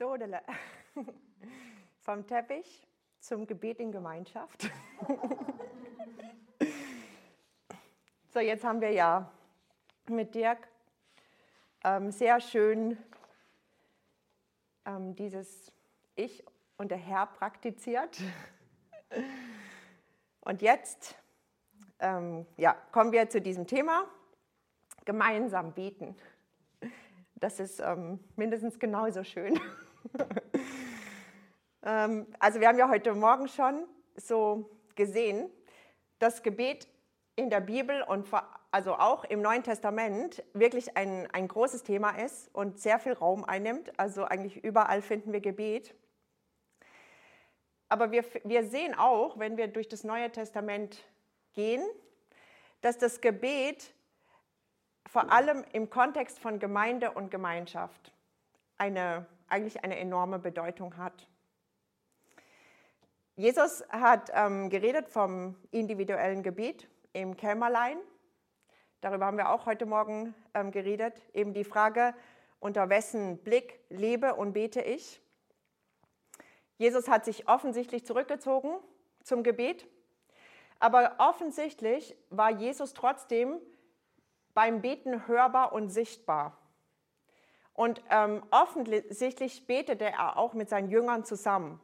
So, Dele. vom Teppich zum Gebet in Gemeinschaft. so, jetzt haben wir ja mit Dirk ähm, sehr schön ähm, dieses Ich und der Herr praktiziert. Und jetzt ähm, ja, kommen wir zu diesem Thema, gemeinsam beten. Das ist ähm, mindestens genauso schön. Ähm, also wir haben ja heute Morgen schon so gesehen, dass Gebet in der Bibel und also auch im Neuen Testament wirklich ein, ein großes Thema ist und sehr viel Raum einnimmt. Also eigentlich überall finden wir Gebet. Aber wir, wir sehen auch, wenn wir durch das Neue Testament gehen, dass das Gebet vor allem im Kontext von Gemeinde und Gemeinschaft eine, eigentlich eine enorme Bedeutung hat. Jesus hat ähm, geredet vom individuellen Gebet im Kämmerlein. Darüber haben wir auch heute Morgen ähm, geredet. Eben die Frage, unter wessen Blick lebe und bete ich. Jesus hat sich offensichtlich zurückgezogen zum Gebet, aber offensichtlich war Jesus trotzdem beim Beten hörbar und sichtbar. Und ähm, offensichtlich betete er auch mit seinen Jüngern zusammen,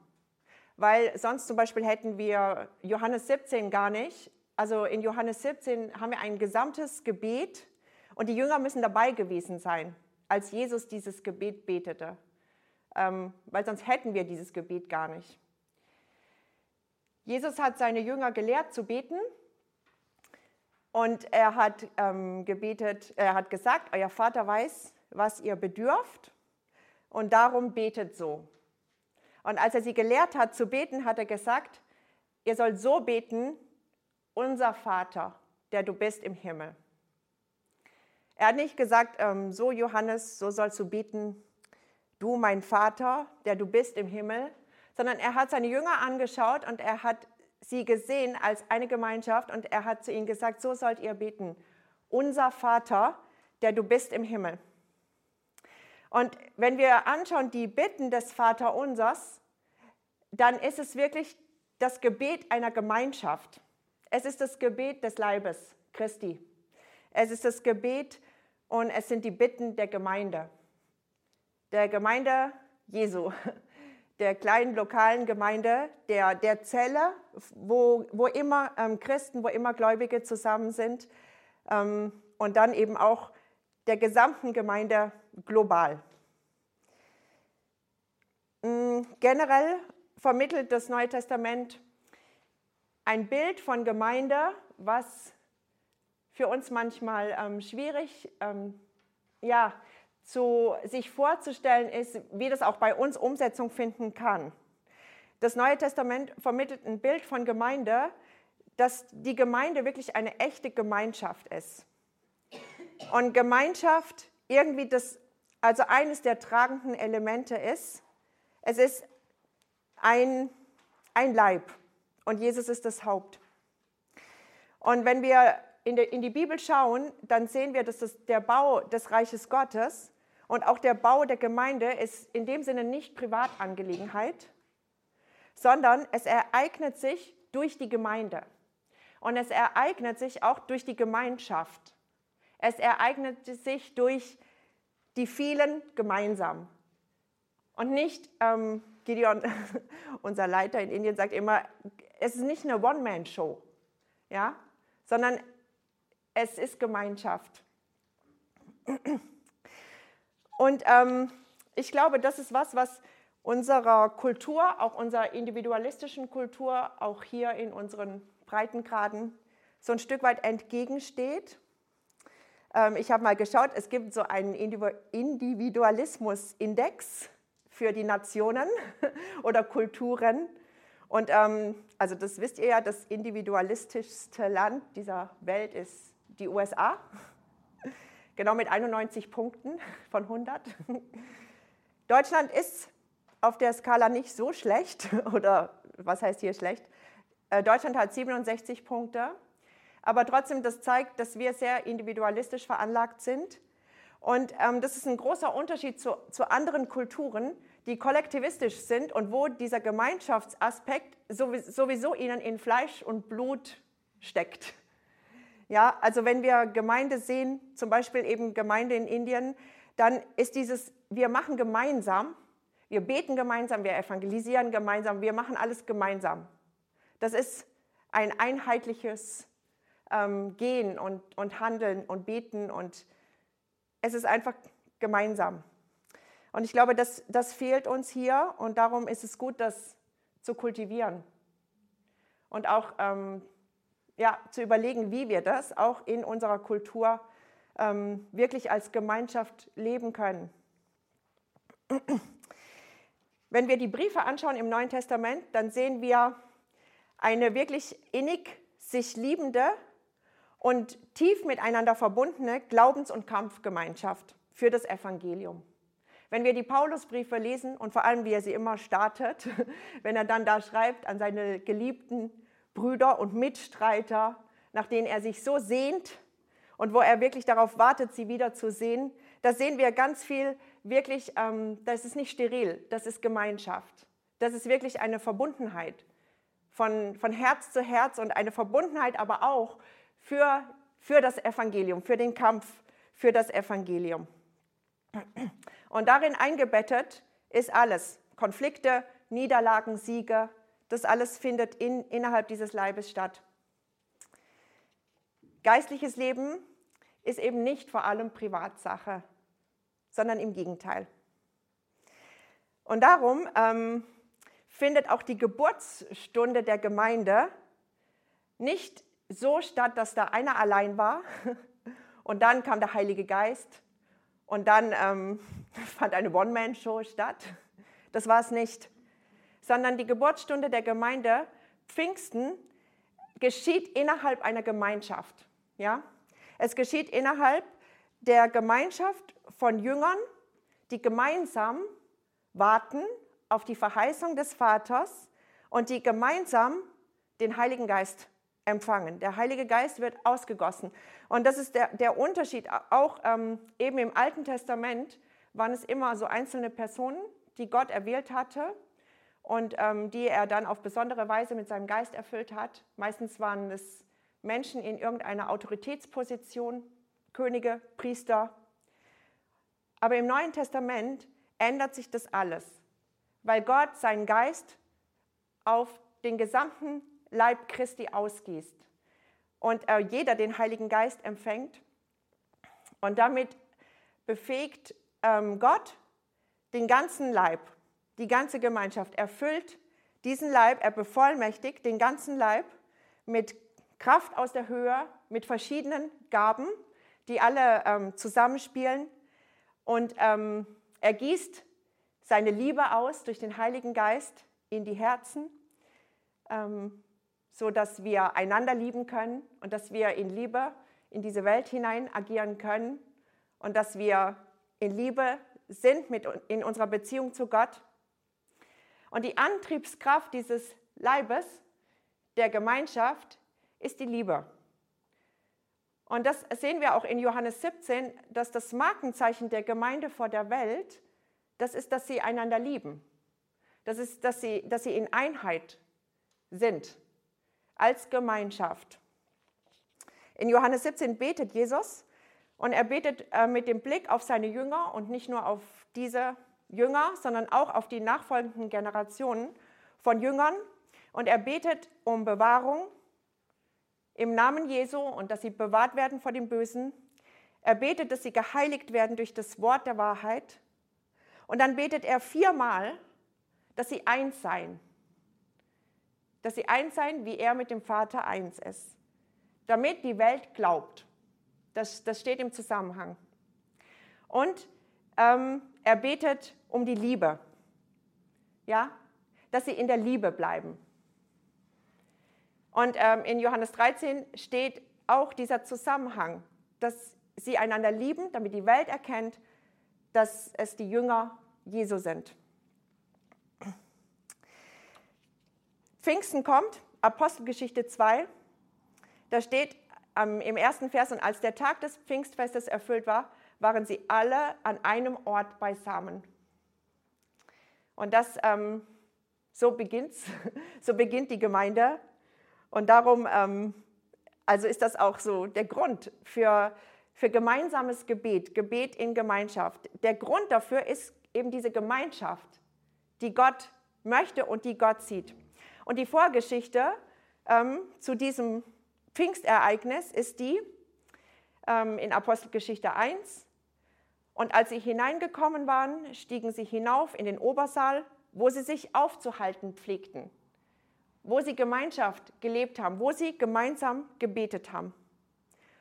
weil sonst zum Beispiel hätten wir Johannes 17 gar nicht. Also in Johannes 17 haben wir ein gesamtes Gebet und die Jünger müssen dabei gewesen sein, als Jesus dieses Gebet betete ähm, weil sonst hätten wir dieses Gebet gar nicht. Jesus hat seine Jünger gelehrt zu beten und er hat ähm, gebetet, er hat gesagt, euer Vater weiß, was ihr bedürft und darum betet so. Und als er sie gelehrt hat zu beten, hat er gesagt, ihr sollt so beten, unser Vater, der du bist im Himmel. Er hat nicht gesagt, ähm, so Johannes, so sollst du beten, du mein Vater, der du bist im Himmel, sondern er hat seine Jünger angeschaut und er hat sie gesehen als eine Gemeinschaft und er hat zu ihnen gesagt, so sollt ihr beten. Unser Vater, der du bist im Himmel. Und wenn wir anschauen die Bitten des Vaterunsers, dann ist es wirklich das Gebet einer Gemeinschaft. Es ist das Gebet des Leibes Christi. Es ist das Gebet und es sind die Bitten der Gemeinde der Gemeinde Jesu, der kleinen lokalen Gemeinde, der, der Zelle, wo, wo immer ähm, Christen, wo immer Gläubige zusammen sind ähm, und dann eben auch der gesamten Gemeinde global. Mhm, generell vermittelt das Neue Testament ein Bild von Gemeinde, was für uns manchmal ähm, schwierig ähm, ja, zu sich vorzustellen ist, wie das auch bei uns Umsetzung finden kann. Das Neue Testament vermittelt ein Bild von Gemeinde, dass die Gemeinde wirklich eine echte Gemeinschaft ist. Und Gemeinschaft irgendwie das, also eines der tragenden Elemente ist, es ist ein, ein Leib und Jesus ist das Haupt. Und wenn wir in, die, in die Bibel schauen, dann sehen wir, dass das der Bau des Reiches Gottes und auch der Bau der Gemeinde ist in dem Sinne nicht Privatangelegenheit, sondern es ereignet sich durch die Gemeinde. Und es ereignet sich auch durch die Gemeinschaft. Es ereignet sich durch die vielen gemeinsam. Und nicht, ähm, Gideon, unser Leiter in Indien, sagt immer, es ist nicht eine One-Man-Show, ja? sondern es ist Gemeinschaft. Und ähm, ich glaube, das ist was, was unserer Kultur, auch unserer individualistischen Kultur, auch hier in unseren Breitengraden so ein Stück weit entgegensteht. Ähm, ich habe mal geschaut, es gibt so einen Individualismus-Index für die Nationen oder Kulturen. Und ähm, also das wisst ihr ja, das individualistischste Land dieser Welt ist die USA. Genau mit 91 Punkten von 100. Deutschland ist auf der Skala nicht so schlecht, oder was heißt hier schlecht? Äh, Deutschland hat 67 Punkte, aber trotzdem, das zeigt, dass wir sehr individualistisch veranlagt sind Und ähm, das ist ein großer Unterschied zu, zu anderen Kulturen, die kollektivistisch sind und wo dieser Gemeinschaftsaspekt sowieso ihnen in Fleisch und Blut steckt. Ja, also wenn wir Gemeinde sehen, zum Beispiel eben Gemeinde in Indien, dann ist dieses, wir machen gemeinsam, wir beten gemeinsam, wir evangelisieren gemeinsam, wir machen alles gemeinsam. Das ist ein einheitliches ähm, Gehen und, und Handeln und Beten und es ist einfach gemeinsam. Und ich glaube, das, das fehlt uns hier und darum ist es gut, das zu kultivieren und auch ähm, ja, zu überlegen, wie wir das auch in unserer Kultur ähm, wirklich als Gemeinschaft leben können. Wenn wir die Briefe anschauen im Neuen Testament, dann sehen wir eine wirklich innig sich liebende und tief miteinander verbundene Glaubens- und Kampfgemeinschaft für das Evangelium. Wenn wir die Paulusbriefe lesen und vor allem, wie er sie immer startet, wenn er dann da schreibt an seine geliebten Brüder und Mitstreiter, nach denen er sich so sehnt und wo er wirklich darauf wartet, sie wieder zu sehen, da sehen wir ganz viel wirklich, ähm, das ist nicht steril, das ist Gemeinschaft. Das ist wirklich eine Verbundenheit von, von Herz zu Herz und eine Verbundenheit aber auch für, für das Evangelium, für den Kampf für das Evangelium. Und darin eingebettet ist alles. Konflikte, Niederlagen, Siege, das alles findet in, innerhalb dieses Leibes statt. Geistliches Leben ist eben nicht vor allem Privatsache, sondern im Gegenteil. Und darum ähm, findet auch die Geburtsstunde der Gemeinde nicht so statt, dass da einer allein war und dann kam der Heilige Geist und dann ähm, fand eine One-Man-Show statt. Das war es nicht, sondern die Geburtsstunde der Gemeinde Pfingsten geschieht innerhalb einer Gemeinschaft. Ja? Es geschieht innerhalb der Gemeinschaft von Jüngern, die gemeinsam warten auf die Verheißung des Vaters und die gemeinsam den Heiligen Geist empfangen. Der Heilige Geist wird ausgegossen. Und das ist der, der Unterschied. Auch ähm, eben im Alten Testament waren es immer so einzelne Personen, die Gott erwählt hatte und ähm, die er dann auf besondere Weise mit seinem Geist erfüllt hat. Meistens waren es Menschen in irgendeiner Autoritätsposition, Könige, Priester. Aber im Neuen Testament ändert sich das alles, weil Gott seinen Geist auf den gesamten Leib Christi ausgießt und äh, jeder den Heiligen Geist empfängt und damit befähigt ähm, Gott den ganzen Leib, die ganze Gemeinschaft, erfüllt diesen Leib, er bevollmächtigt den ganzen Leib mit Kraft aus der Höhe, mit verschiedenen Gaben, die alle ähm, zusammenspielen und ähm, er gießt seine Liebe aus durch den Heiligen Geist in die Herzen. Ähm, so dass wir einander lieben können und dass wir in Liebe in diese Welt hinein agieren können und dass wir in Liebe sind mit, in unserer Beziehung zu Gott. Und die Antriebskraft dieses Leibes, der Gemeinschaft, ist die Liebe. Und das sehen wir auch in Johannes 17, dass das Markenzeichen der Gemeinde vor der Welt, das ist, dass sie einander lieben. Das ist, dass sie, dass sie in Einheit sind als Gemeinschaft. In Johannes 17 betet Jesus und er betet äh, mit dem Blick auf seine Jünger und nicht nur auf diese Jünger, sondern auch auf die nachfolgenden Generationen von Jüngern. Und er betet um Bewahrung im Namen Jesu und dass sie bewahrt werden vor dem Bösen. Er betet, dass sie geheiligt werden durch das Wort der Wahrheit. Und dann betet er viermal, dass sie eins seien dass sie eins seien, wie er mit dem Vater eins ist. Damit die Welt glaubt. Das, das steht im Zusammenhang. Und ähm, er betet um die Liebe. Ja, dass sie in der Liebe bleiben. Und ähm, in Johannes 13 steht auch dieser Zusammenhang, dass sie einander lieben, damit die Welt erkennt, dass es die Jünger Jesu sind. Pfingsten kommt, Apostelgeschichte 2, da steht im ersten Vers, und als der Tag des Pfingstfestes erfüllt war, waren sie alle an einem Ort beisammen. Und das, ähm, so beginnt's, so beginnt die Gemeinde. Und darum, ähm, also ist das auch so der Grund für, für gemeinsames Gebet, Gebet in Gemeinschaft. Der Grund dafür ist eben diese Gemeinschaft, die Gott möchte und die Gott sieht. Und die Vorgeschichte ähm, zu diesem Pfingstereignis ist die ähm, in Apostelgeschichte 1. Und als sie hineingekommen waren, stiegen sie hinauf in den Obersaal, wo sie sich aufzuhalten pflegten, wo sie Gemeinschaft gelebt haben, wo sie gemeinsam gebetet haben.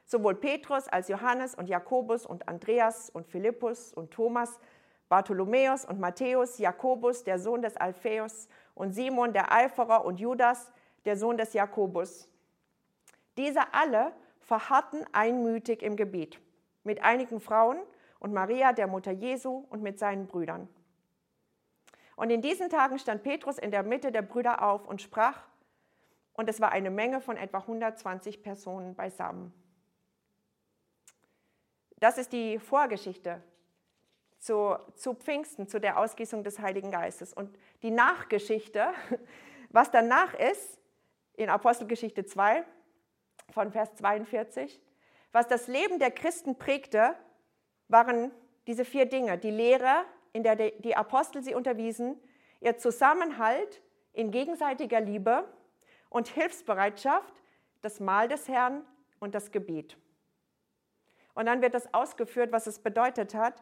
Sowohl Petrus als Johannes und Jakobus und Andreas und Philippus und Thomas, Bartholomäus und Matthäus, Jakobus, der Sohn des Alpheus und Simon, der Eiferer und Judas, der Sohn des Jakobus. Diese alle verharrten einmütig im Gebet mit einigen Frauen und Maria, der Mutter Jesu, und mit seinen Brüdern. Und in diesen Tagen stand Petrus in der Mitte der Brüder auf und sprach, und es war eine Menge von etwa 120 Personen beisammen. Das ist die Vorgeschichte zu, zu Pfingsten, zu der Ausgießung des Heiligen Geistes. Und die Nachgeschichte, was danach ist, in Apostelgeschichte 2 von Vers 42, was das Leben der Christen prägte, waren diese vier Dinge. Die Lehre, in der die Apostel sie unterwiesen, ihr Zusammenhalt in gegenseitiger Liebe und Hilfsbereitschaft, das Mahl des Herrn und das Gebet. Und dann wird das ausgeführt, was es bedeutet hat.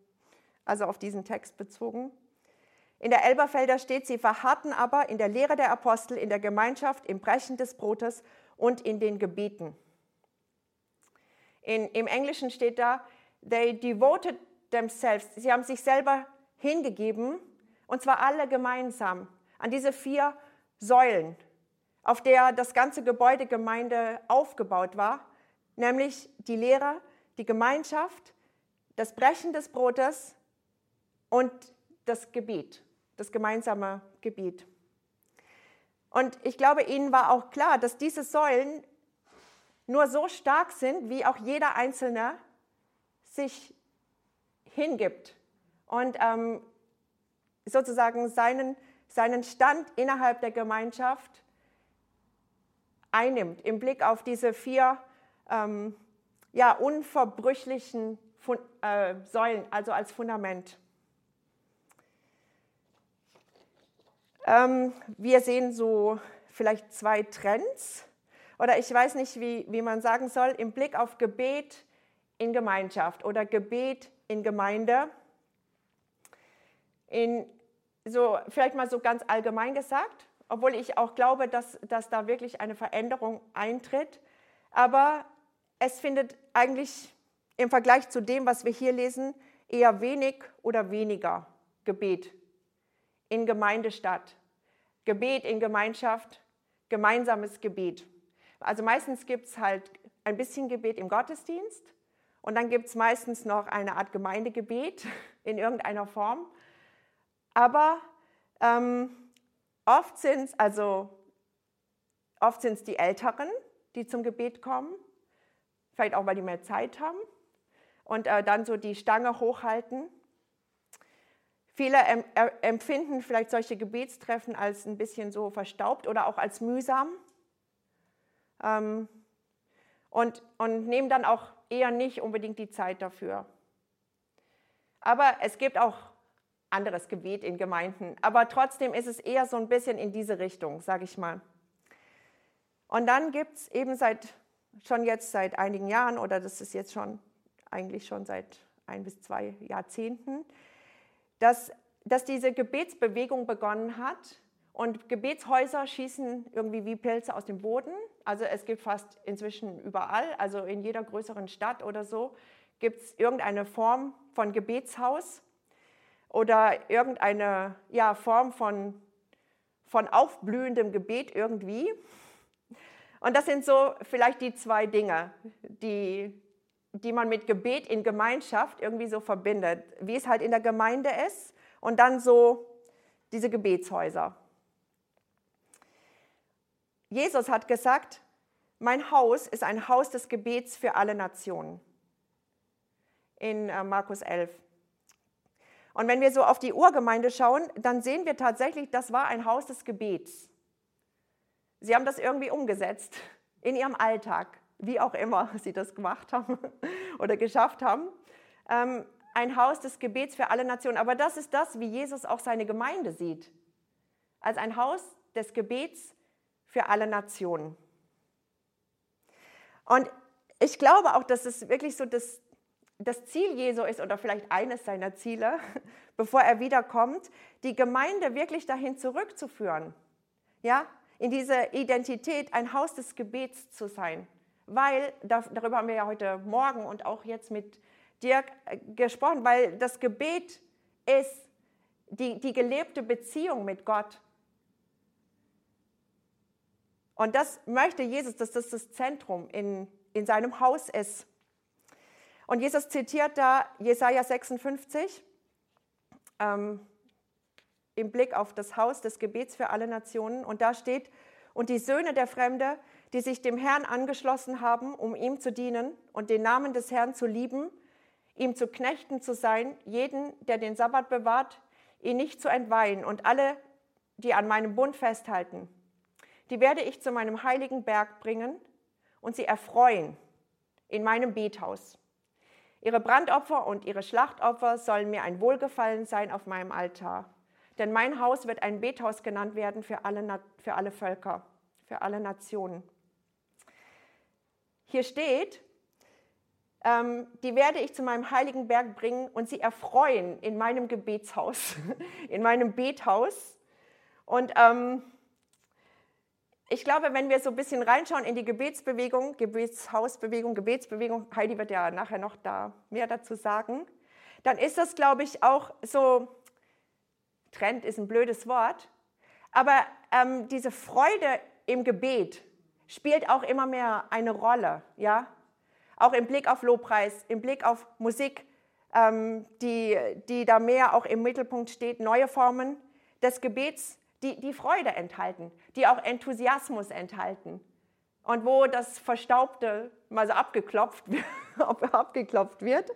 also auf diesen Text bezogen. In der Elberfelder steht, sie verharrten aber in der Lehre der Apostel, in der Gemeinschaft, im Brechen des Brotes und in den Gebeten. In, Im Englischen steht da, they devoted themselves. Sie haben sich selber hingegeben, und zwar alle gemeinsam, an diese vier Säulen, auf der das ganze Gebäude Gemeinde aufgebaut war, nämlich die Lehre, die Gemeinschaft, das Brechen des Brotes und das Gebet, das gemeinsame Gebet. Und ich glaube, Ihnen war auch klar, dass diese Säulen nur so stark sind, wie auch jeder Einzelne sich hingibt und ähm, sozusagen seinen, seinen Stand innerhalb der Gemeinschaft einnimmt im Blick auf diese vier ähm, ja, unverbrüchlichen Fun äh, Säulen, also als Fundament. Ähm, wir sehen so vielleicht zwei Trends oder ich weiß nicht, wie, wie man sagen soll, im Blick auf Gebet in Gemeinschaft oder Gebet in Gemeinde. In, so, vielleicht mal so ganz allgemein gesagt, obwohl ich auch glaube, dass, dass da wirklich eine Veränderung eintritt. Aber es findet eigentlich im Vergleich zu dem, was wir hier lesen, eher wenig oder weniger Gebet in Gemeinde statt. Gebet in Gemeinschaft, gemeinsames Gebet. Also meistens gibt es halt ein bisschen Gebet im Gottesdienst und dann gibt es meistens noch eine Art Gemeindegebet in irgendeiner Form. Aber ähm, oft sind es also oft sind's die Älteren, die zum Gebet kommen, vielleicht auch, weil die mehr Zeit haben und äh, dann so die Stange hochhalten. Viele empfinden vielleicht solche Gebetstreffen als ein bisschen so verstaubt oder auch als mühsam ähm, und, und nehmen dann auch eher nicht unbedingt die Zeit dafür. Aber es gibt auch anderes Gebet in Gemeinden. Aber trotzdem ist es eher so ein bisschen in diese Richtung, sage ich mal. Und dann gibt es eben seit, schon jetzt seit einigen Jahren, oder das ist jetzt schon eigentlich schon seit ein bis zwei Jahrzehnten, dass, dass diese Gebetsbewegung begonnen hat. Und Gebetshäuser schießen irgendwie wie Pilze aus dem Boden. Also es gibt fast inzwischen überall, also in jeder größeren Stadt oder so, gibt es irgendeine Form von Gebetshaus oder irgendeine ja, Form von, von aufblühendem Gebet irgendwie. Und das sind so vielleicht die zwei Dinge, die, die man mit Gebet in Gemeinschaft irgendwie so verbindet, wie es halt in der Gemeinde ist und dann so diese Gebetshäuser. Jesus hat gesagt, mein Haus ist ein Haus des Gebets für alle Nationen. In äh, Markus 11. Und wenn wir so auf die Urgemeinde schauen, dann sehen wir tatsächlich, das war ein Haus des Gebets. Sie haben das irgendwie umgesetzt in ihrem Alltag, wie auch immer sie das gemacht haben oder geschafft haben. Ähm, ein Haus des Gebets für alle Nationen. Aber das ist das, wie Jesus auch seine Gemeinde sieht. Als ein Haus des Gebets für alle Nationen. Und ich glaube auch, dass es wirklich so das, das Ziel Jesu ist oder vielleicht eines seiner Ziele, bevor er wiederkommt, die Gemeinde wirklich dahin zurückzuführen. Ja, in diese Identität, ein Haus des Gebets zu sein. Weil, darüber haben wir ja heute Morgen und auch jetzt mit Dirk äh, gesprochen, weil das Gebet ist die, die gelebte Beziehung mit Gott. Und das möchte Jesus, dass das das Zentrum in, in seinem Haus ist. Und Jesus zitiert da Jesaja 56 ähm, im Blick auf das Haus des Gebets für alle Nationen. Und da steht, und die Söhne der Fremde, die sich dem Herrn angeschlossen haben, um ihm zu dienen und den Namen des Herrn zu lieben, ihm zu Knechten zu sein, jeden, der den Sabbat bewahrt, ihn nicht zu entweihen und alle, die an meinem Bund festhalten. Die werde ich zu meinem heiligen Berg bringen und sie erfreuen in meinem Bethaus. Ihre Brandopfer und ihre Schlachtopfer sollen mir ein Wohlgefallen sein auf meinem Altar. Denn mein Haus wird ein Bethaus genannt werden für alle, für alle Völker, für alle Nationen. Hier steht, ähm, die werde ich zu meinem heiligen Berg bringen und sie erfreuen in meinem Gebetshaus, in meinem Bethaus. Und ähm, ich glaube, wenn wir so ein bisschen reinschauen in die Gebetsbewegung, Gebetshausbewegung, Gebetsbewegung, Heidi wird ja nachher noch da mehr dazu sagen, dann ist das, glaube ich, auch so, Trend ist ein blödes Wort, aber ähm, diese Freude im Gebet spielt auch immer mehr eine Rolle, ja, auch im Blick auf Lobpreis, im Blick auf Musik, ähm, die, die da mehr auch im Mittelpunkt steht, neue Formen des Gebets die, die Freude enthalten, die auch Enthusiasmus enthalten. Und wo das Verstaubte mal so abgeklopft, abgeklopft wird.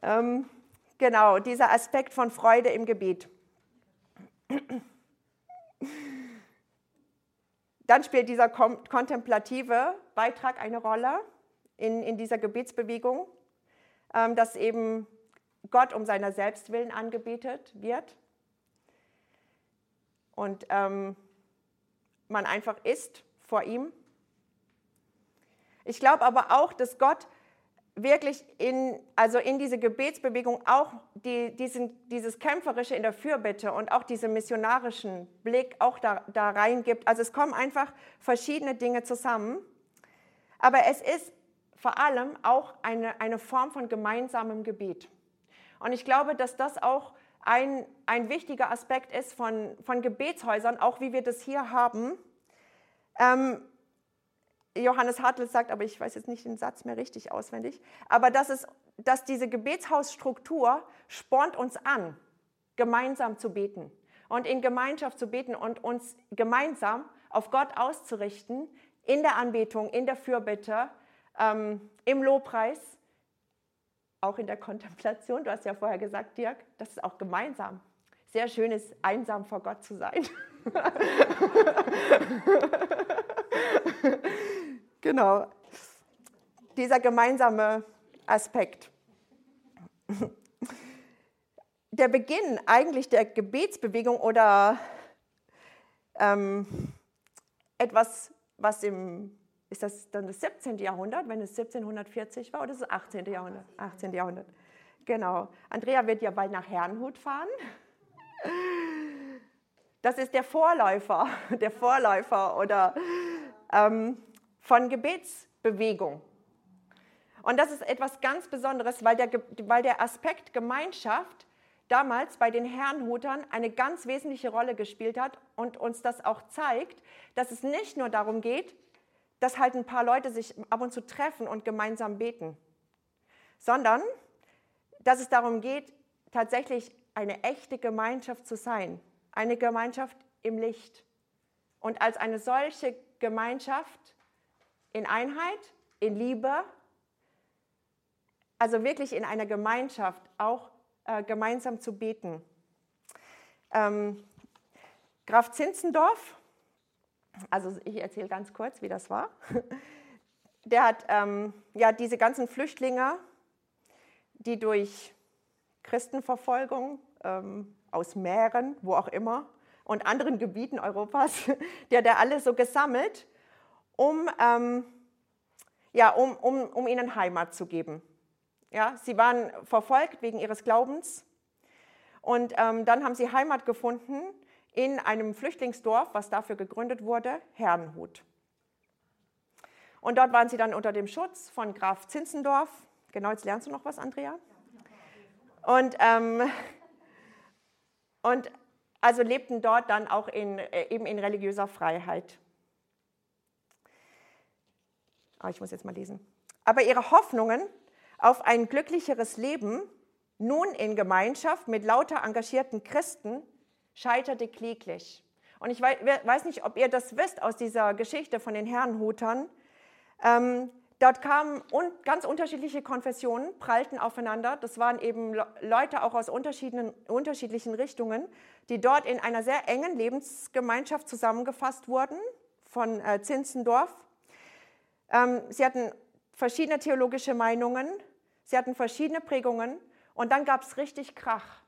Ähm, genau, dieser Aspekt von Freude im Gebet. Dann spielt dieser kontemplative Beitrag eine Rolle in, in dieser Gebetsbewegung, ähm, dass eben Gott um seiner Selbstwillen angebetet wird und ähm, man einfach ist vor ihm. Ich glaube aber auch, dass Gott wirklich in, also in diese Gebetsbewegung auch die, diesen, dieses Kämpferische in der Fürbitte und auch diesen missionarischen Blick auch da, da reingibt. Also es kommen einfach verschiedene Dinge zusammen. Aber es ist vor allem auch eine, eine Form von gemeinsamem Gebet. Und ich glaube, dass das auch ein, ein wichtiger Aspekt ist von, von Gebetshäusern, auch wie wir das hier haben. Ähm, Johannes Hartl sagt, aber ich weiß jetzt nicht den Satz mehr richtig auswendig, aber das ist, dass diese Gebetshausstruktur spornt uns an, gemeinsam zu beten und in Gemeinschaft zu beten und uns gemeinsam auf Gott auszurichten, in der Anbetung, in der Fürbitte, ähm, im Lobpreis auch in der Kontemplation, du hast ja vorher gesagt, Dirk, das ist auch gemeinsam. Sehr schön ist, einsam vor Gott zu sein. genau, dieser gemeinsame Aspekt. der Beginn eigentlich der Gebetsbewegung oder ähm, etwas, was im, ist das dann das 17. Jahrhundert, wenn es 1740 war, oder ist es 18. Jahrhundert? 18. Jahrhundert. Genau. Andrea wird ja bald nach Herrnhut fahren. Das ist der Vorläufer, der Vorläufer oder ähm, von Gebetsbewegung. Und das ist etwas ganz Besonderes, weil der, weil der Aspekt Gemeinschaft damals bei den Herrenhutern eine ganz wesentliche Rolle gespielt hat und uns das auch zeigt, dass es nicht nur darum geht, dass halt ein paar Leute sich ab und zu treffen und gemeinsam beten, sondern dass es darum geht, tatsächlich eine echte Gemeinschaft zu sein, eine Gemeinschaft im Licht. Und als eine solche Gemeinschaft in Einheit, in Liebe, also wirklich in einer Gemeinschaft auch äh, gemeinsam zu beten. Ähm, Graf Zinzendorf, also ich erzähle ganz kurz, wie das war. Der hat ähm, ja diese ganzen Flüchtlinge, die durch Christenverfolgung ähm, aus Mähren, wo auch immer, und anderen Gebieten Europas, der hat er alle so gesammelt, um, ähm, ja, um, um, um ihnen Heimat zu geben. Ja, sie waren verfolgt wegen ihres Glaubens und ähm, dann haben sie Heimat gefunden in einem Flüchtlingsdorf, was dafür gegründet wurde, Herrenhut. Und dort waren sie dann unter dem Schutz von Graf Zinzendorf. Genau, jetzt lernst du noch was, Andrea. Und, ähm, und also lebten dort dann auch in, äh, eben in religiöser Freiheit. Oh, ich muss jetzt mal lesen. Aber ihre Hoffnungen auf ein glücklicheres Leben, nun in Gemeinschaft mit lauter engagierten Christen, scheiterte kläglich. Und ich weiß nicht, ob ihr das wisst aus dieser Geschichte von den Herrenhutern. Ähm, dort kamen un ganz unterschiedliche Konfessionen, prallten aufeinander. Das waren eben Leute auch aus unterschiedlichen Richtungen, die dort in einer sehr engen Lebensgemeinschaft zusammengefasst wurden von äh, Zinzendorf. Ähm, sie hatten verschiedene theologische Meinungen, sie hatten verschiedene Prägungen und dann gab es richtig Krach.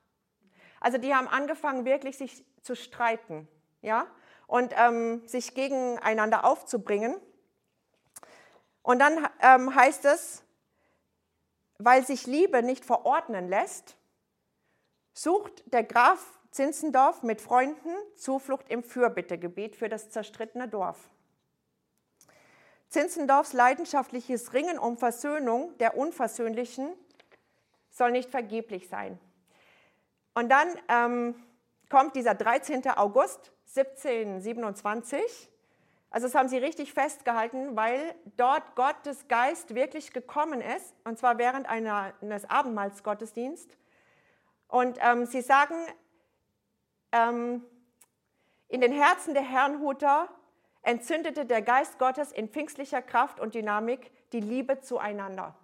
Also die haben angefangen, wirklich sich zu streiten ja? und ähm, sich gegeneinander aufzubringen. Und dann ähm, heißt es, weil sich Liebe nicht verordnen lässt, sucht der Graf Zinzendorf mit Freunden Zuflucht im Fürbittegebet für das zerstrittene Dorf. Zinzendorfs leidenschaftliches Ringen um Versöhnung der Unversöhnlichen soll nicht vergeblich sein. Und dann ähm, kommt dieser 13. August 1727. Also das haben sie richtig festgehalten, weil dort Gottes Geist wirklich gekommen ist, und zwar während einer, eines Abendmahlsgottesdienstes. Und ähm, sie sagen, ähm, in den Herzen der Herrnhuter entzündete der Geist Gottes in pfingstlicher Kraft und Dynamik die Liebe zueinander.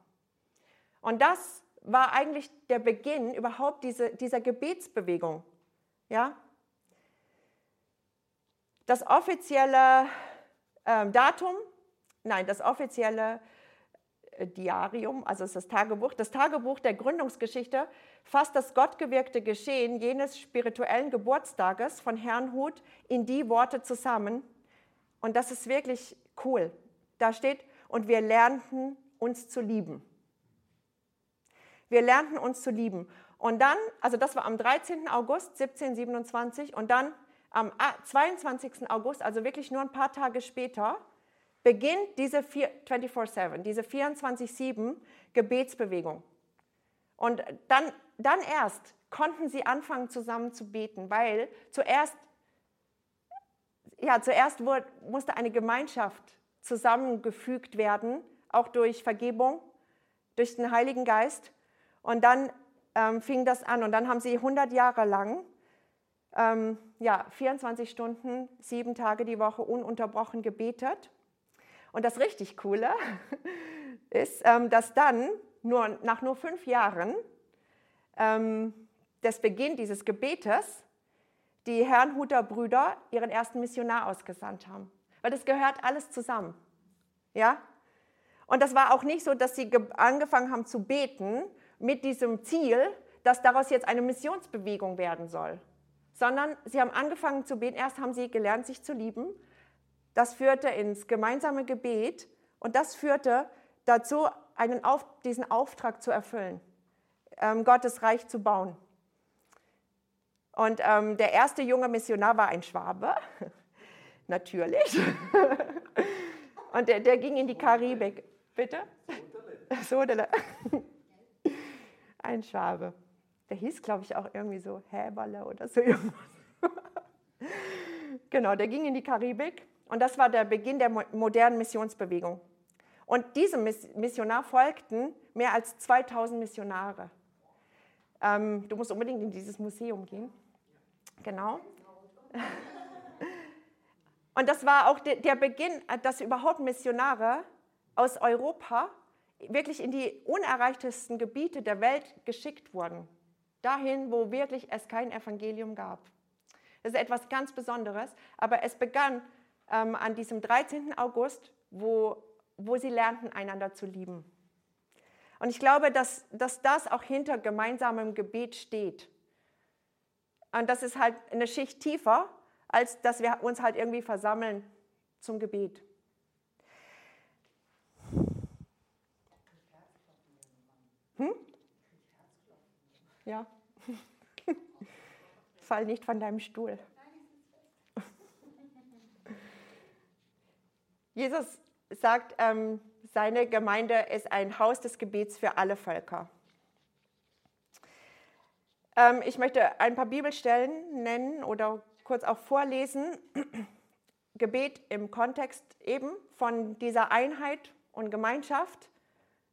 Und das war eigentlich der Beginn überhaupt diese, dieser Gebetsbewegung. Ja? Das offizielle äh, Datum, nein, das offizielle äh, Diarium, also ist das Tagebuch, das Tagebuch der Gründungsgeschichte fasst das gottgewirkte Geschehen jenes spirituellen Geburtstages von Herrnhut in die Worte zusammen, und das ist wirklich cool. Da steht, und wir lernten uns zu lieben. Wir lernten uns zu lieben. Und dann, also das war am 13. August 1727 und dann am 22. August, also wirklich nur ein paar Tage später, beginnt diese 24-7, diese 24-7 Gebetsbewegung. Und dann, dann erst konnten sie anfangen zusammen zu beten, weil zuerst ja, zuerst wurde, musste eine Gemeinschaft zusammengefügt werden, auch durch Vergebung, durch den Heiligen Geist. Und dann ähm, fing das an. Und dann haben sie 100 Jahre lang, ähm, ja, 24 Stunden, sieben Tage die Woche ununterbrochen gebetet. Und das richtig Coole ist, ähm, dass dann nur, nach nur fünf Jahren ähm, des Beginn dieses Gebetes die Herrnhuter Brüder ihren ersten Missionar ausgesandt haben. Weil das gehört alles zusammen. Ja? Und das war auch nicht so, dass sie angefangen haben zu beten mit diesem Ziel, dass daraus jetzt eine Missionsbewegung werden soll, sondern sie haben angefangen zu beten. Erst haben sie gelernt, sich zu lieben. Das führte ins gemeinsame Gebet und das führte dazu, einen Auf, diesen Auftrag zu erfüllen, ähm, Gottes Reich zu bauen. Und ähm, der erste junge Missionar war ein Schwabe, natürlich. Und der, der, ging in die Karibik. Bitte? Sodele. Ein Schwabe. Der hieß, glaube ich, auch irgendwie so Häberle oder so irgendwas. genau, der ging in die Karibik und das war der Beginn der modernen Missionsbewegung. Und diesem Missionar folgten mehr als 2000 Missionare. Ähm, du musst unbedingt in dieses Museum gehen. Genau. Und das war auch der Beginn, dass überhaupt Missionare aus Europa wirklich in die unerreichtesten Gebiete der Welt geschickt wurden. Dahin, wo wirklich es kein Evangelium gab. Das ist etwas ganz Besonderes, aber es begann ähm, an diesem 13. August, wo, wo sie lernten, einander zu lieben. Und ich glaube, dass, dass das auch hinter gemeinsamem Gebet steht. Und das ist halt eine Schicht tiefer, als dass wir uns halt irgendwie versammeln zum Gebet. Hm? Ja. Fall nicht von deinem Stuhl. Jesus sagt, ähm, seine Gemeinde ist ein Haus des Gebets für alle Völker. Ähm, ich möchte ein paar Bibelstellen nennen oder kurz auch vorlesen. Gebet im Kontext eben von dieser Einheit und Gemeinschaft,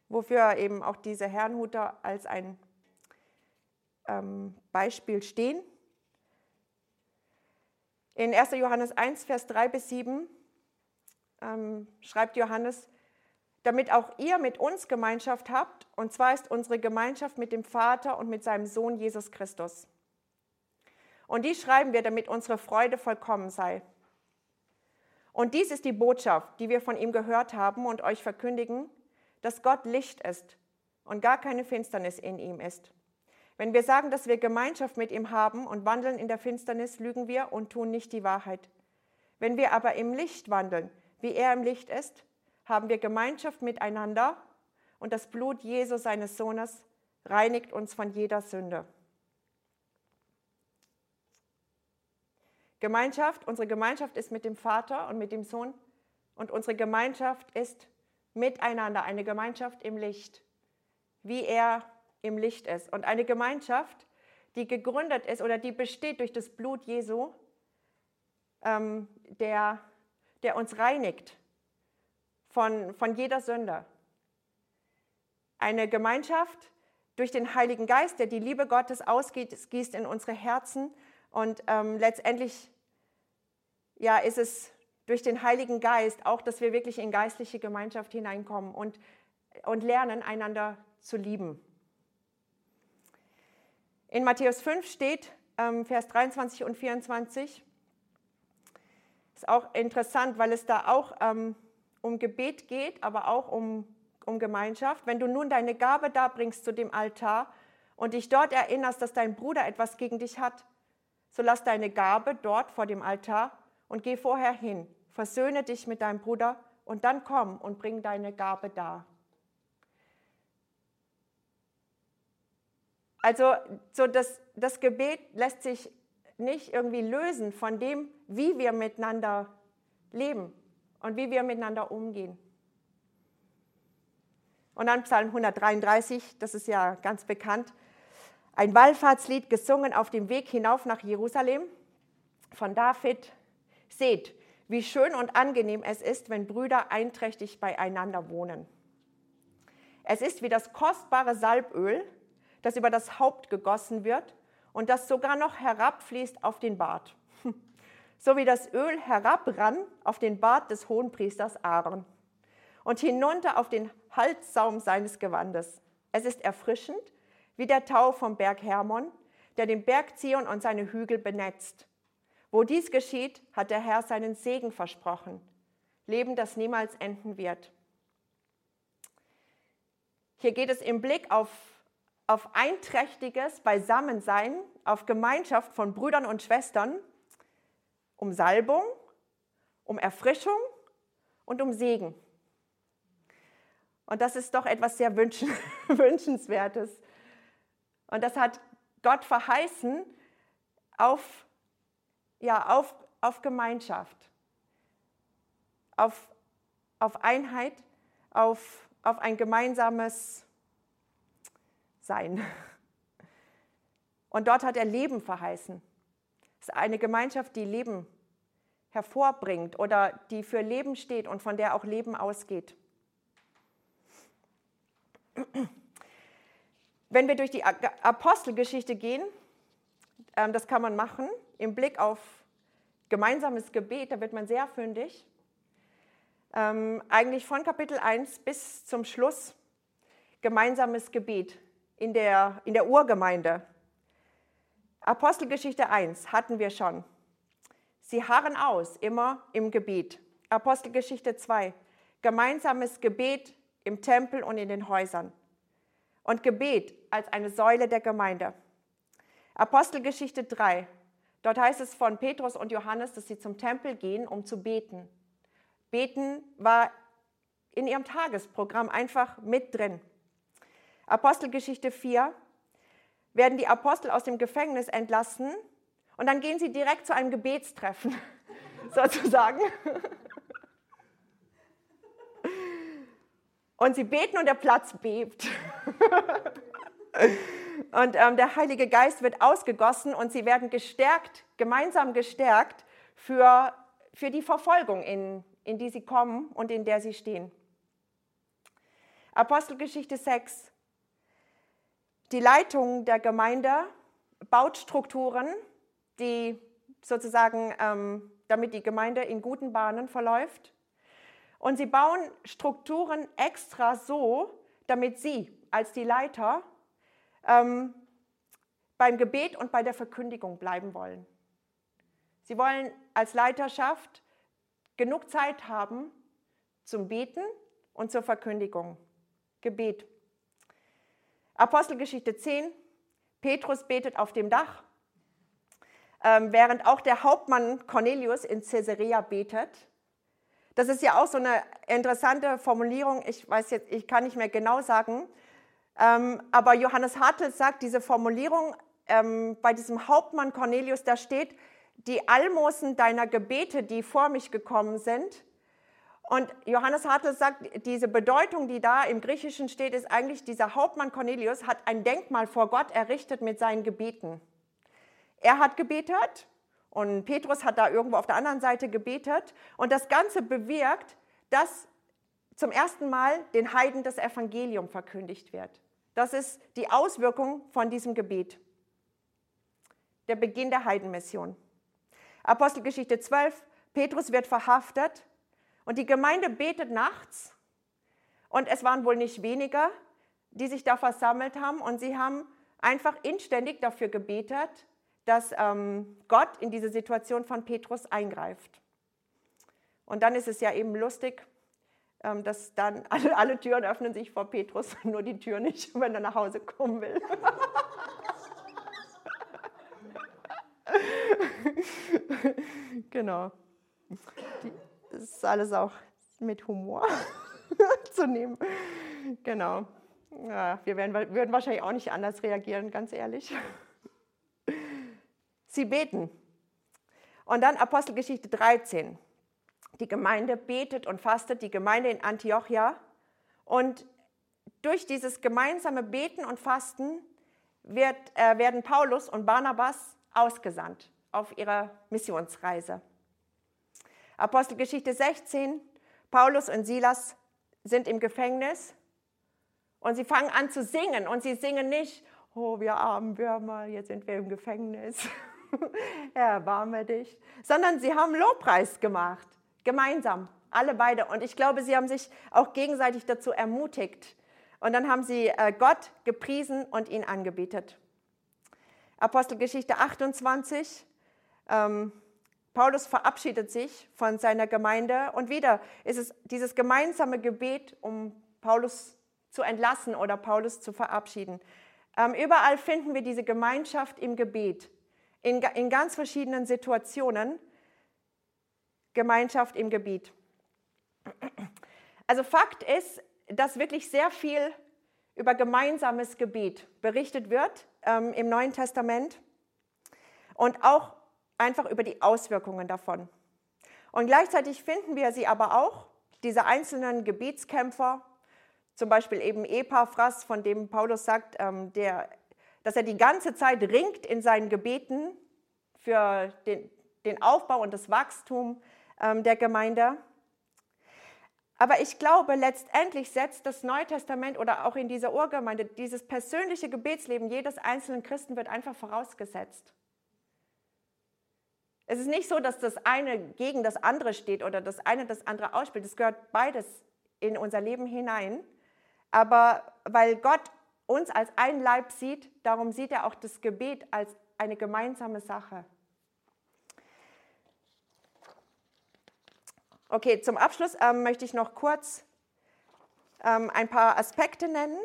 wofür eben auch diese Herrnhuter als ein ähm, Beispiel stehen. In 1. Johannes 1, Vers 3 bis 7 ähm, schreibt Johannes, damit auch ihr mit uns Gemeinschaft habt, und zwar ist unsere Gemeinschaft mit dem Vater und mit seinem Sohn Jesus Christus. Und die schreiben wir, damit unsere Freude vollkommen sei. Und dies ist die Botschaft, die wir von ihm gehört haben und euch verkündigen, dass Gott Licht ist und gar keine Finsternis in ihm ist. Wenn wir sagen, dass wir Gemeinschaft mit ihm haben und wandeln in der Finsternis, lügen wir und tun nicht die Wahrheit. Wenn wir aber im Licht wandeln, wie er im Licht ist, haben wir Gemeinschaft miteinander und das Blut Jesu, seines Sohnes, reinigt uns von jeder Sünde. Gemeinschaft, unsere Gemeinschaft ist mit dem Vater und mit dem Sohn und unsere Gemeinschaft ist miteinander, eine Gemeinschaft im Licht, wie er im Licht ist. Und eine Gemeinschaft, die gegründet ist oder die besteht durch das Blut Jesu, ähm, der, der uns reinigt von, von jeder Sünde. Eine Gemeinschaft durch den Heiligen Geist, der die Liebe Gottes ausgießt in unsere Herzen und ähm, letztendlich ja, ist es durch den Heiligen Geist auch, dass wir wirklich in geistliche Gemeinschaft hineinkommen und, und lernen, einander zu lieben. In Matthäus 5 steht, ähm, Vers 23 und 24, ist auch interessant, weil es da auch ähm, um Gebet geht, aber auch um, um Gemeinschaft. Wenn du nun deine Gabe darbringst zu dem Altar und dich dort erinnerst, dass dein Bruder etwas gegen dich hat, so lass deine Gabe dort vor dem Altar und geh vorher hin, versöhne dich mit deinem Bruder und dann komm und bring deine Gabe dar. Also so das, das Gebet lässt sich nicht irgendwie lösen von dem, wie wir miteinander leben und wie wir miteinander umgehen. Und dann Psalm 133, das ist ja ganz bekannt, ein Wallfahrtslied gesungen auf dem Weg hinauf nach Jerusalem von David, Seht, wie schön und angenehm es ist, wenn Brüder einträchtig beieinander wohnen. Es ist wie das kostbare Salböl, das über das Haupt gegossen wird und das sogar noch herabfließt auf den Bart. So wie das Öl herabrann auf den Bart des Hohenpriesters Aaron und hinunter auf den Halssaum seines Gewandes. Es ist erfrischend wie der Tau vom Berg Hermon, der den Berg Zion und seine Hügel benetzt. Wo dies geschieht, hat der Herr seinen Segen versprochen. Leben, das niemals enden wird. Hier geht es im Blick auf, auf einträchtiges Beisammensein, auf Gemeinschaft von Brüdern und Schwestern, um Salbung, um Erfrischung und um Segen. Und das ist doch etwas sehr wünschen, wünschenswertes. Und das hat Gott verheißen auf, ja, auf, auf Gemeinschaft, auf, auf Einheit, auf, auf ein gemeinsames Sein. Und dort hat er Leben verheißen. Es ist eine Gemeinschaft, die Leben hervorbringt oder die für Leben steht und von der auch Leben ausgeht. Wenn wir durch die Apostelgeschichte gehen, ähm, das kann man machen, im Blick auf gemeinsames Gebet, da wird man sehr fündig. Ähm, eigentlich von Kapitel 1 bis zum Schluss gemeinsames Gebet in der, in der Urgemeinde. Apostelgeschichte 1 hatten wir schon. Sie harren aus, immer im Gebet. Apostelgeschichte 2, gemeinsames Gebet im Tempel und in den Häusern. Und Gebet als eine Säule der Gemeinde. Apostelgeschichte 3. Dort heißt es von Petrus und Johannes, dass sie zum Tempel gehen, um zu beten. Beten war in ihrem Tagesprogramm einfach mit drin. Apostelgeschichte 4 werden die Apostel aus dem Gefängnis entlassen und dann gehen sie direkt zu einem Gebetstreffen, sozusagen. Und sie beten und der Platz bebt. und ähm, der Heilige Geist wird ausgegossen und sie werden gestärkt, gemeinsam gestärkt für, für die Verfolgung, in, in die sie kommen und in der sie stehen. Apostelgeschichte 6. Die Leitung der Gemeinde baut Strukturen, die sozusagen, ähm, damit die Gemeinde in guten Bahnen verläuft. Und sie bauen Strukturen extra so, damit sie als die Leiter ähm, beim Gebet und bei der Verkündigung bleiben wollen. Sie wollen als Leiterschaft genug Zeit haben zum Beten und zur Verkündigung. Gebet. Apostelgeschichte 10. Petrus betet auf dem Dach, ähm, während auch der Hauptmann Cornelius in Caesarea betet. Das ist ja auch so eine interessante Formulierung. Ich weiß jetzt, ich kann nicht mehr genau sagen. Ähm, aber Johannes Hartl sagt, diese Formulierung ähm, bei diesem Hauptmann Cornelius, da steht, die Almosen deiner Gebete, die vor mich gekommen sind. Und Johannes Hartl sagt, diese Bedeutung, die da im Griechischen steht, ist eigentlich, dieser Hauptmann Cornelius hat ein Denkmal vor Gott errichtet mit seinen Gebeten. Er hat gebetet und Petrus hat da irgendwo auf der anderen Seite gebetet. Und das Ganze bewirkt, dass zum ersten Mal den Heiden das Evangelium verkündigt wird. Das ist die Auswirkung von diesem Gebet. Der Beginn der Heidenmission. Apostelgeschichte 12, Petrus wird verhaftet und die Gemeinde betet nachts. Und es waren wohl nicht weniger, die sich da versammelt haben und sie haben einfach inständig dafür gebetet, dass ähm, Gott in diese Situation von Petrus eingreift. Und dann ist es ja eben lustig, ähm, dass dann alle, alle Türen öffnen sich vor Petrus, nur die Tür nicht, wenn er nach Hause kommen will. genau. Die, das ist alles auch mit Humor zu nehmen. Genau. Ja, wir werden, würden wahrscheinlich auch nicht anders reagieren, ganz ehrlich. Sie beten. Und dann Apostelgeschichte 13. Die Gemeinde betet und fastet, die Gemeinde in Antiochia. Und durch dieses gemeinsame Beten und Fasten wird, äh, werden Paulus und Barnabas ausgesandt auf ihrer Missionsreise. Apostelgeschichte 16. Paulus und Silas sind im Gefängnis und sie fangen an zu singen und sie singen nicht, oh, wir armen Würmer, jetzt sind wir im Gefängnis. erbarme dich, sondern sie haben Lobpreis gemacht, gemeinsam, alle beide. Und ich glaube, sie haben sich auch gegenseitig dazu ermutigt. Und dann haben sie äh, Gott gepriesen und ihn angebetet. Apostelgeschichte 28. Ähm, Paulus verabschiedet sich von seiner Gemeinde und wieder ist es dieses gemeinsame Gebet, um Paulus zu entlassen oder Paulus zu verabschieden. Ähm, überall finden wir diese Gemeinschaft im Gebet, in, in ganz verschiedenen Situationen. Gemeinschaft im Gebet. Also Fakt ist, dass wirklich sehr viel über gemeinsames Gebet berichtet wird ähm, im Neuen Testament und auch einfach über die Auswirkungen davon. Und gleichzeitig finden wir sie aber auch, diese einzelnen Gebetskämpfer, zum Beispiel eben Epaphras, von dem Paulus sagt, ähm, der, dass er die ganze Zeit ringt in seinen Gebeten für den, den Aufbau und das Wachstum ähm, der Gemeinde. Aber ich glaube, letztendlich setzt das Neue Testament oder auch in dieser Urgemeinde, dieses persönliche Gebetsleben jedes einzelnen Christen wird einfach vorausgesetzt. Es ist nicht so, dass das eine gegen das andere steht oder das eine das andere ausspielt. Es gehört beides in unser Leben hinein. Aber weil Gott uns als ein Leib sieht, darum sieht er auch das Gebet als eine gemeinsame Sache. Okay, zum Abschluss ähm, möchte ich noch kurz ähm, ein paar Aspekte nennen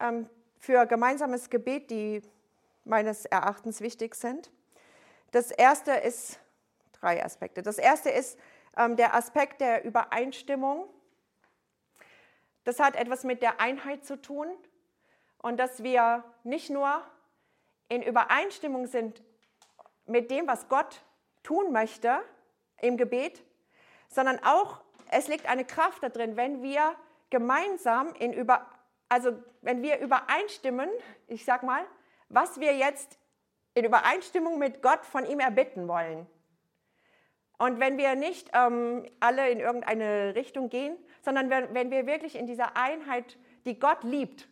ähm, für gemeinsames Gebet, die meines Erachtens wichtig sind. Das erste ist, drei Aspekte. Das erste ist ähm, der Aspekt der Übereinstimmung. Das hat etwas mit der Einheit zu tun und dass wir nicht nur in Übereinstimmung sind mit dem, was Gott tun möchte im Gebet, sondern auch es liegt eine Kraft da drin, wenn wir gemeinsam in über, also wenn wir übereinstimmen, ich sag mal, was wir jetzt in Übereinstimmung mit Gott von ihm erbitten wollen. Und wenn wir nicht ähm, alle in irgendeine Richtung gehen, sondern wenn, wenn wir wirklich in dieser Einheit, die Gott liebt,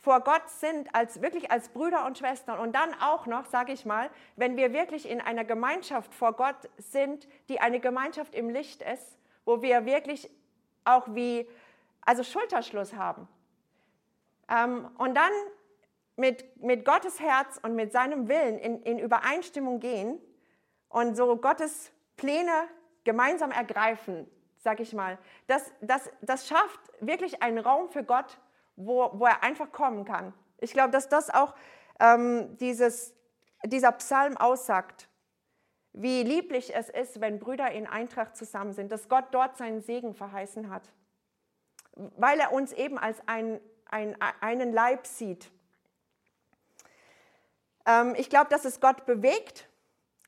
vor Gott sind, als wirklich als Brüder und Schwestern und dann auch noch, sage ich mal, wenn wir wirklich in einer Gemeinschaft vor Gott sind, die eine Gemeinschaft im Licht ist, wo wir wirklich auch wie, also Schulterschluss haben. Ähm, und dann mit, mit Gottes Herz und mit seinem Willen in, in Übereinstimmung gehen und so Gottes Pläne gemeinsam ergreifen, sag ich mal. Das, das, das schafft wirklich einen Raum für Gott, wo, wo er einfach kommen kann. Ich glaube, dass das auch ähm, dieses, dieser Psalm aussagt, wie lieblich es ist, wenn Brüder in Eintracht zusammen sind, dass Gott dort seinen Segen verheißen hat, weil er uns eben als ein, ein, einen Leib sieht. Ähm, ich glaube, dass es Gott bewegt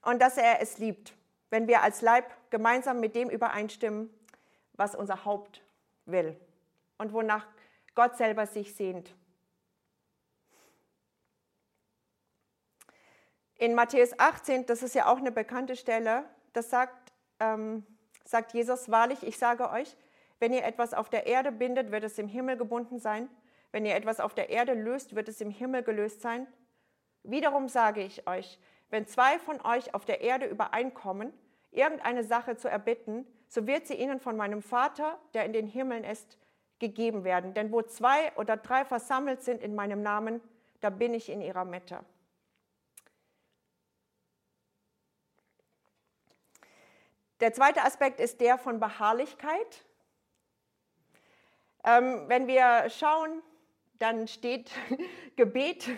und dass er es liebt, wenn wir als Leib gemeinsam mit dem übereinstimmen, was unser Haupt will und wonach Gott selber sich sehnt. In Matthäus 18, das ist ja auch eine bekannte Stelle, das sagt, ähm, sagt Jesus, wahrlich, ich sage euch, wenn ihr etwas auf der Erde bindet, wird es im Himmel gebunden sein. Wenn ihr etwas auf der Erde löst, wird es im Himmel gelöst sein. Wiederum sage ich euch, wenn zwei von euch auf der Erde übereinkommen, irgendeine Sache zu erbitten, so wird sie ihnen von meinem Vater, der in den Himmeln ist, gegeben werden. Denn wo zwei oder drei versammelt sind in meinem Namen, da bin ich in ihrer Mitte. Der zweite Aspekt ist der von Beharrlichkeit. Ähm, wenn wir schauen, dann steht Gebet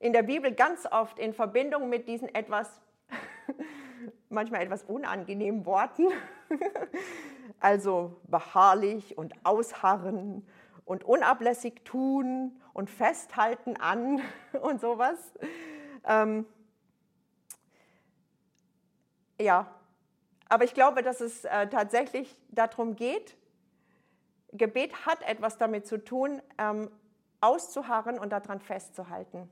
in der Bibel ganz oft in Verbindung mit diesen etwas, manchmal etwas unangenehmen Worten. Also beharrlich und ausharren und unablässig tun und festhalten an und sowas. Ähm, ja, aber ich glaube, dass es äh, tatsächlich darum geht, Gebet hat etwas damit zu tun, ähm, auszuharren und daran festzuhalten.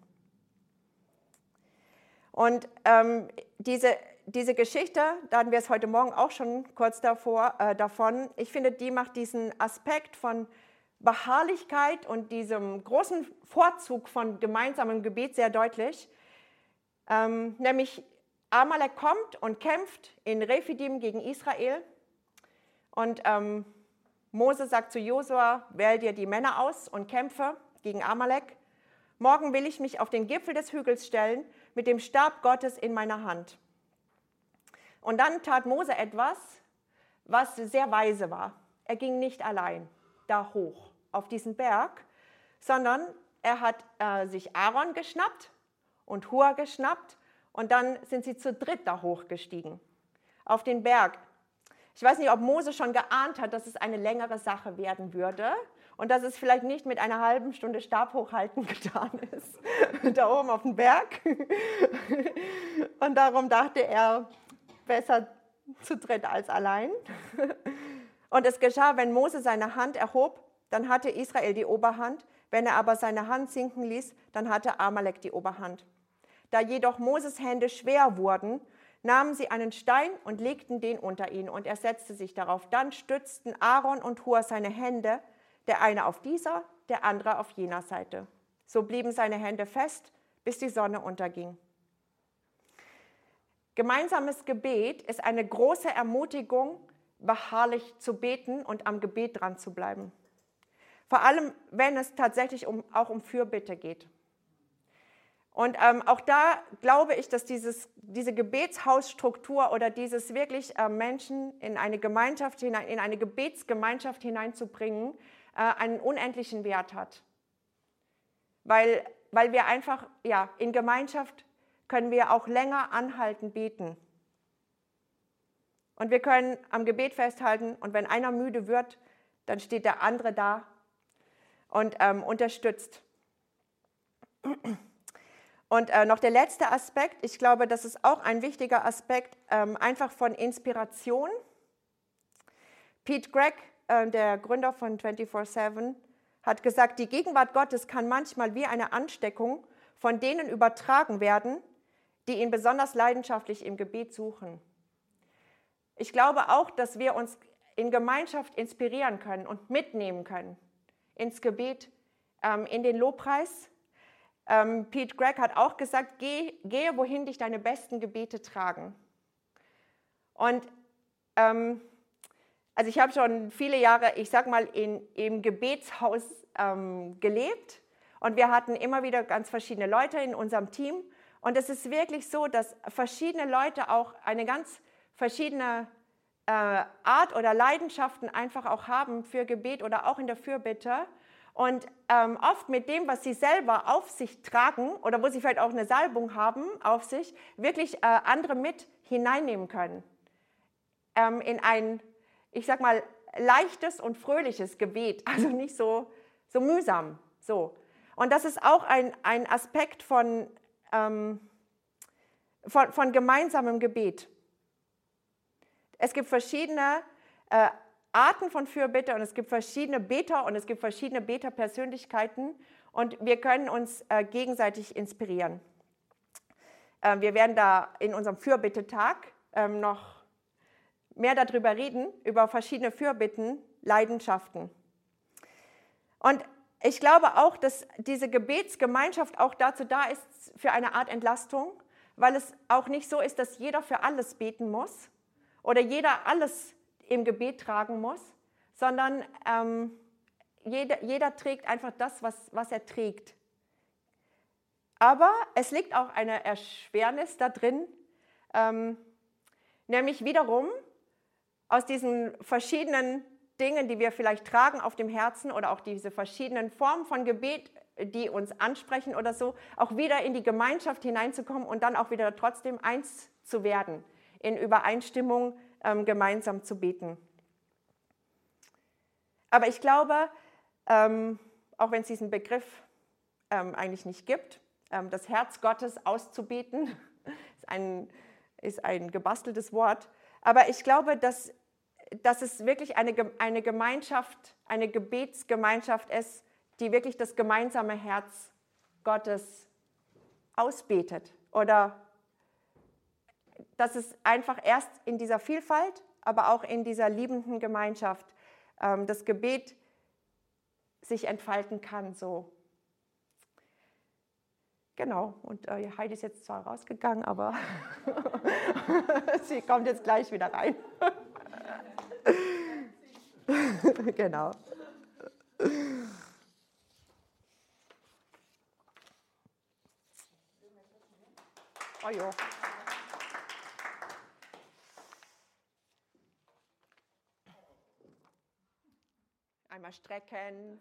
Und ähm, diese, diese Geschichte, da hatten wir es heute Morgen auch schon kurz davor, äh, davon, ich finde, die macht diesen Aspekt von Beharrlichkeit und diesem großen Vorzug von gemeinsamem Gebet sehr deutlich. Ähm, nämlich Amalek kommt und kämpft in Rephidim gegen Israel. Und ähm, Mose sagt zu Josua, wähl dir die Männer aus und kämpfe gegen Amalek. Morgen will ich mich auf den Gipfel des Hügels stellen mit dem Stab Gottes in meiner Hand. Und dann tat Mose etwas, was sehr weise war. Er ging nicht allein da hoch auf diesen Berg, sondern er hat äh, sich Aaron geschnappt und Hur geschnappt und dann sind sie zu dritt da hochgestiegen auf den Berg. Ich weiß nicht, ob Mose schon geahnt hat, dass es eine längere Sache werden würde und dass es vielleicht nicht mit einer halben Stunde Stab hochhalten getan ist, da oben auf dem Berg. Und darum dachte er, besser zu dritt als allein. Und es geschah, wenn Mose seine Hand erhob, dann hatte Israel die Oberhand. Wenn er aber seine Hand sinken ließ, dann hatte Amalek die Oberhand. Da jedoch Moses Hände schwer wurden, nahmen sie einen Stein und legten den unter ihn, und er setzte sich darauf. Dann stützten Aaron und Hur seine Hände, der eine auf dieser, der andere auf jener Seite. So blieben seine Hände fest, bis die Sonne unterging. Gemeinsames Gebet ist eine große Ermutigung, beharrlich zu beten und am Gebet dran zu bleiben. Vor allem, wenn es tatsächlich um, auch um Fürbitte geht. Und ähm, auch da glaube ich, dass dieses, diese Gebetshausstruktur oder dieses wirklich äh, Menschen in eine Gemeinschaft hinein, in eine Gebetsgemeinschaft hineinzubringen, äh, einen unendlichen Wert hat. Weil, weil wir einfach, ja, in Gemeinschaft können wir auch länger anhalten beten. Und wir können am Gebet festhalten und wenn einer müde wird, dann steht der andere da und ähm, unterstützt. Und äh, noch der letzte Aspekt, ich glaube, das ist auch ein wichtiger Aspekt, ähm, einfach von Inspiration. Pete Gregg, äh, der Gründer von 24-7, hat gesagt, die Gegenwart Gottes kann manchmal wie eine Ansteckung von denen übertragen werden, die ihn besonders leidenschaftlich im Gebet suchen. Ich glaube auch, dass wir uns in Gemeinschaft inspirieren können und mitnehmen können ins Gebet, ähm, in den Lobpreis ähm, Pete Gregg hat auch gesagt, geh, gehe, wohin dich deine besten Gebete tragen. Und ähm, also ich habe schon viele Jahre, ich sag mal, in, im Gebetshaus ähm, gelebt und wir hatten immer wieder ganz verschiedene Leute in unserem Team. Und es ist wirklich so, dass verschiedene Leute auch eine ganz verschiedene äh, Art oder Leidenschaften einfach auch haben für Gebet oder auch in der Fürbitte und ähm, oft mit dem, was sie selber auf sich tragen oder wo sie vielleicht auch eine Salbung haben auf sich, wirklich äh, andere mit hineinnehmen können ähm, in ein, ich sag mal, leichtes und fröhliches Gebet, also nicht so, so mühsam. So. Und das ist auch ein, ein Aspekt von, ähm, von, von gemeinsamem Gebet. Es gibt verschiedene äh, Arten von Fürbitte und es gibt verschiedene Beter und es gibt verschiedene Beta-Persönlichkeiten und wir können uns äh, gegenseitig inspirieren. Äh, wir werden da in unserem Fürbittetag ähm, noch mehr darüber reden, über verschiedene Fürbitten, Leidenschaften. Und ich glaube auch, dass diese Gebetsgemeinschaft auch dazu da ist, für eine Art Entlastung, weil es auch nicht so ist, dass jeder für alles beten muss oder jeder alles im Gebet tragen muss, sondern ähm, jeder, jeder trägt einfach das, was, was er trägt. Aber es liegt auch eine Erschwernis da drin, ähm, nämlich wiederum aus diesen verschiedenen Dingen, die wir vielleicht tragen auf dem Herzen oder auch diese verschiedenen Formen von Gebet, die uns ansprechen oder so, auch wieder in die Gemeinschaft hineinzukommen und dann auch wieder trotzdem eins zu werden, in Übereinstimmung ähm, gemeinsam zu beten. Aber ich glaube, ähm, auch wenn es diesen Begriff ähm, eigentlich nicht gibt, ähm, das Herz Gottes auszubeten, ist ein, ist ein gebasteltes Wort. Aber ich glaube, dass, dass es wirklich eine, eine Gemeinschaft, eine Gebetsgemeinschaft ist, die wirklich das gemeinsame Herz Gottes ausbetet oder dass es einfach erst in dieser Vielfalt, aber auch in dieser liebenden Gemeinschaft ähm, das Gebet sich entfalten kann. So. Genau, und äh, Heidi ist jetzt zwar rausgegangen, aber sie kommt jetzt gleich wieder rein. genau. Oh jo. Einmal strecken.